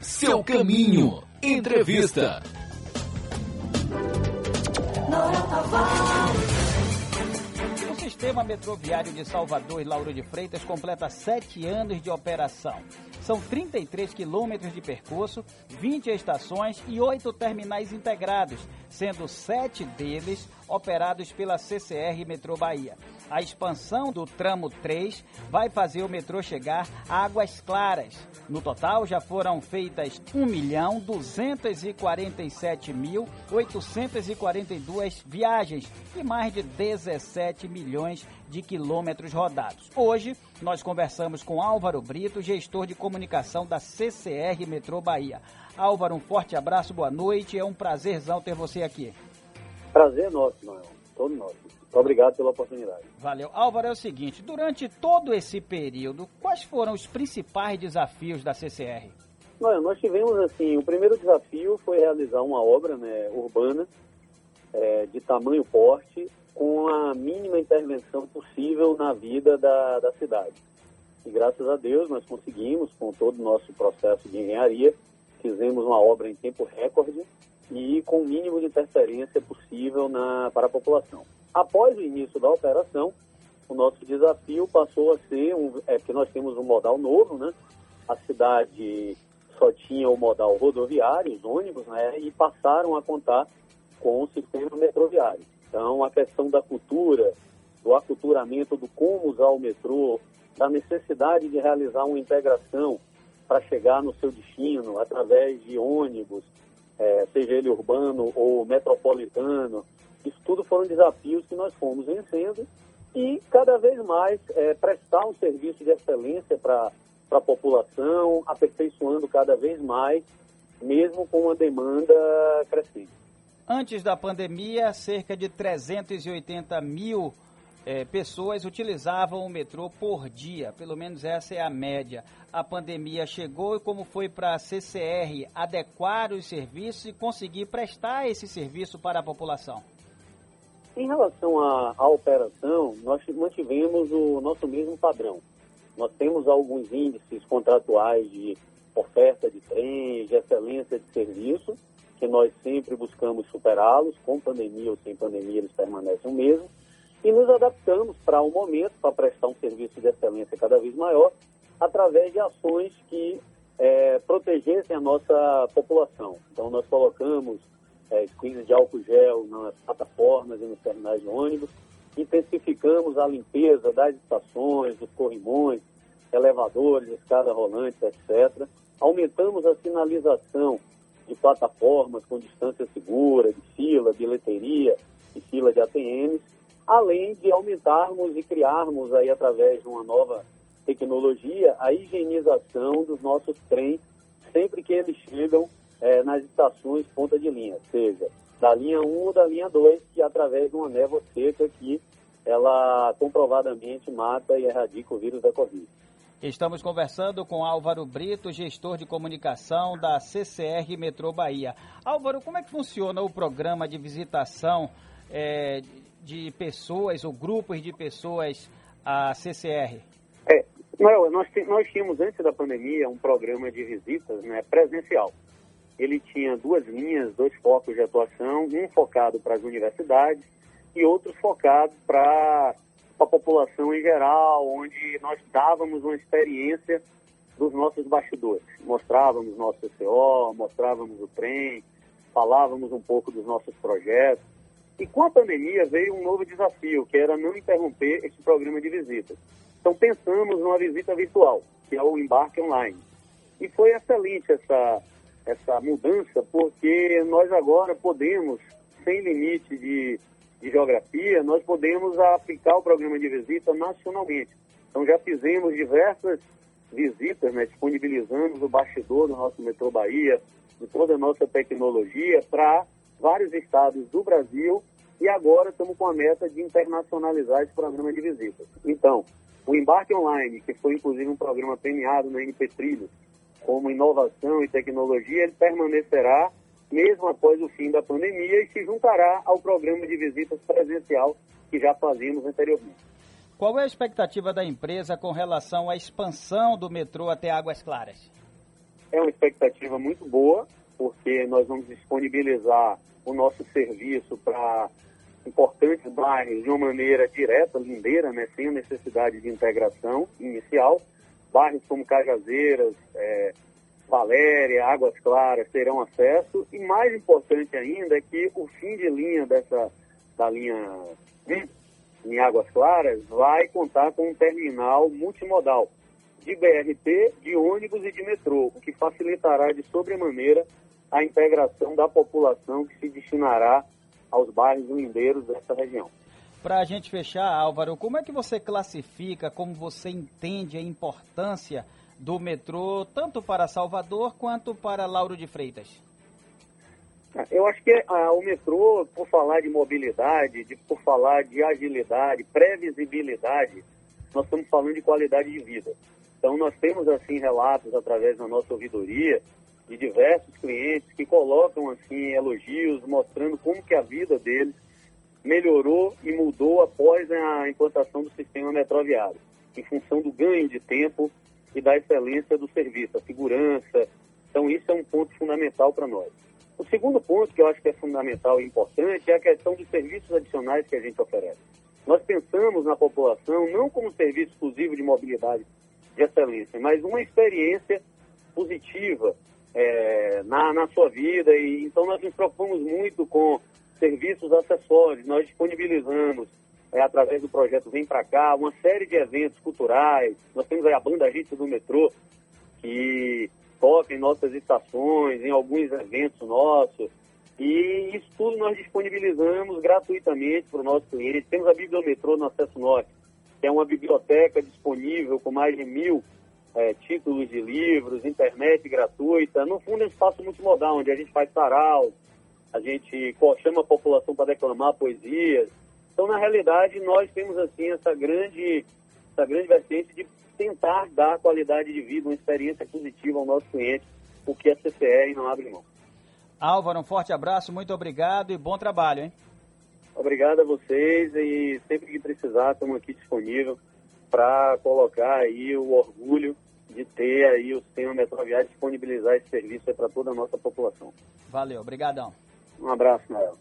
Seu caminho. Entrevista. O sistema metroviário de Salvador e Lauro de Freitas completa sete anos de operação. São 33 quilômetros de percurso, 20 estações e oito terminais integrados, sendo sete deles operados pela CCR Metrô Bahia. A expansão do tramo 3 vai fazer o metrô chegar a Águas Claras. No total, já foram feitas 1.247.842 viagens e mais de 17 milhões de quilômetros rodados. Hoje, nós conversamos com Álvaro Brito, gestor de comunicação da CCR Metrô Bahia. Álvaro, um forte abraço, boa noite. É um prazerzão ter você aqui. Prazer nosso, Noel. Todo nosso. Muito obrigado pela oportunidade. Valeu. Álvaro, é o seguinte, durante todo esse período, quais foram os principais desafios da CCR? Noel, nós tivemos, assim, o primeiro desafio foi realizar uma obra né, urbana é, de tamanho porte com a mínima intervenção possível na vida da, da cidade. E graças a Deus nós conseguimos, com todo o nosso processo de engenharia, fizemos uma obra em tempo recorde e com o mínimo de interferência possível na, para a população. Após o início da operação, o nosso desafio passou a ser, um, é que nós temos um modal novo, né? A cidade só tinha o modal rodoviário, os ônibus, né? E passaram a contar com o sistema metroviário. Então, a questão da cultura, do aculturamento do como usar o metrô, da necessidade de realizar uma integração para chegar no seu destino através de ônibus, é, seja ele urbano ou metropolitano. Isso tudo foram desafios que nós fomos vencendo e cada vez mais é, prestar um serviço de excelência para a população, aperfeiçoando cada vez mais, mesmo com uma demanda crescente. Antes da pandemia, cerca de 380 mil é, pessoas utilizavam o metrô por dia, pelo menos essa é a média. A pandemia chegou e como foi para a CCR adequar os serviços e conseguir prestar esse serviço para a população? Em relação à, à operação, nós mantivemos o nosso mesmo padrão. Nós temos alguns índices contratuais de oferta de trens, de excelência de serviço, que nós sempre buscamos superá-los, com pandemia ou sem pandemia eles permanecem o mesmo e nos adaptamos para o um momento, para prestar um serviço de excelência cada vez maior, através de ações que é, protegessem a nossa população. Então, nós colocamos é, de álcool gel nas plataformas e nos terminais de ônibus, intensificamos a limpeza das estações, dos corrimões, elevadores, escada rolante, etc. Aumentamos a sinalização de plataformas com distância segura, de fila, bilheteria e fila de ATMs além de aumentarmos e criarmos aí através de uma nova tecnologia a higienização dos nossos trens sempre que eles chegam é, nas estações ponta de linha, seja da linha 1 ou da linha 2, que através de uma névoa seca que ela comprovadamente mata e erradica o vírus da Covid. Estamos conversando com Álvaro Brito, gestor de comunicação da CCR Metrô Bahia. Álvaro, como é que funciona o programa de visitação é, de pessoas ou grupos de pessoas à CCR? É, nós, nós tínhamos antes da pandemia um programa de visitas né, presencial. Ele tinha duas linhas, dois focos de atuação, um focado para as universidades e outro focado para a população em geral, onde nós dávamos uma experiência dos nossos bastidores. Mostrávamos nosso CCO, mostrávamos o trem, falávamos um pouco dos nossos projetos. E com a pandemia veio um novo desafio, que era não interromper esse programa de visitas. Então pensamos numa visita virtual, que é o embarque online. E foi excelente essa, essa mudança, porque nós agora podemos, sem limite de, de geografia, nós podemos aplicar o programa de visita nacionalmente. Então já fizemos diversas visitas, né, disponibilizamos o bastidor do nosso metrô Bahia, de toda a nossa tecnologia para vários estados do Brasil e agora estamos com a meta de internacionalizar esse programa de visitas. Então, o Embarque Online, que foi inclusive um programa premiado na NP Trilhos como inovação e tecnologia, ele permanecerá mesmo após o fim da pandemia e se juntará ao programa de visitas presencial que já fazíamos anteriormente. Qual é a expectativa da empresa com relação à expansão do metrô até Águas Claras? É uma expectativa muito boa, porque nós vamos disponibilizar o nosso serviço para importantes bairros de uma maneira direta, lindeira, né, sem a necessidade de integração inicial. Bairros como Cajazeiras, é, Valéria, Águas Claras terão acesso e mais importante ainda é que o fim de linha dessa da linha em Águas Claras vai contar com um terminal multimodal de BRT, de ônibus e de metrô, o que facilitará de sobremaneira a integração da população que se destinará aos bairros lindeiros dessa região. Para a gente fechar, Álvaro, como é que você classifica, como você entende a importância do metrô, tanto para Salvador quanto para Lauro de Freitas? Eu acho que ah, o metrô, por falar de mobilidade, de, por falar de agilidade, previsibilidade, nós estamos falando de qualidade de vida. Então, nós temos, assim, relatos através da nossa ouvidoria de diversos clientes que colocam, assim, elogios, mostrando como que a vida deles melhorou e mudou após a implantação do sistema metroviário, em função do ganho de tempo e da excelência do serviço, a segurança. Então, isso é um ponto fundamental para nós. O segundo ponto que eu acho que é fundamental e importante é a questão dos serviços adicionais que a gente oferece. Nós pensamos na população não como serviço exclusivo de mobilidade de excelência, mas uma experiência positiva é, na, na sua vida. E, então nós nos preocupamos muito com serviços acessórios. Nós disponibilizamos, é, através do projeto Vem Pra Cá, uma série de eventos culturais. Nós temos aí a banda Rita do Metrô, que toca em nossas estações, em alguns eventos nossos. E isso tudo nós disponibilizamos gratuitamente para o nosso cliente. Temos a Bibliometrô no Acesso Norte, que é uma biblioteca disponível com mais de mil é, títulos de livros, internet gratuita. No fundo, é um espaço multimodal, onde a gente faz sarau, a gente chama a população para declamar poesias. Então, na realidade, nós temos assim essa grande, essa grande vertente de tentar dar qualidade de vida, uma experiência positiva ao nosso cliente, o que a CCR não abre mão. Álvaro, um forte abraço, muito obrigado e bom trabalho, hein? Obrigado a vocês e sempre que precisar, estamos aqui disponível para colocar aí o orgulho de ter aí o sistema metroviário disponibilizar esse serviço para toda a nossa população. Valeu, obrigadão. Um abraço, Noel.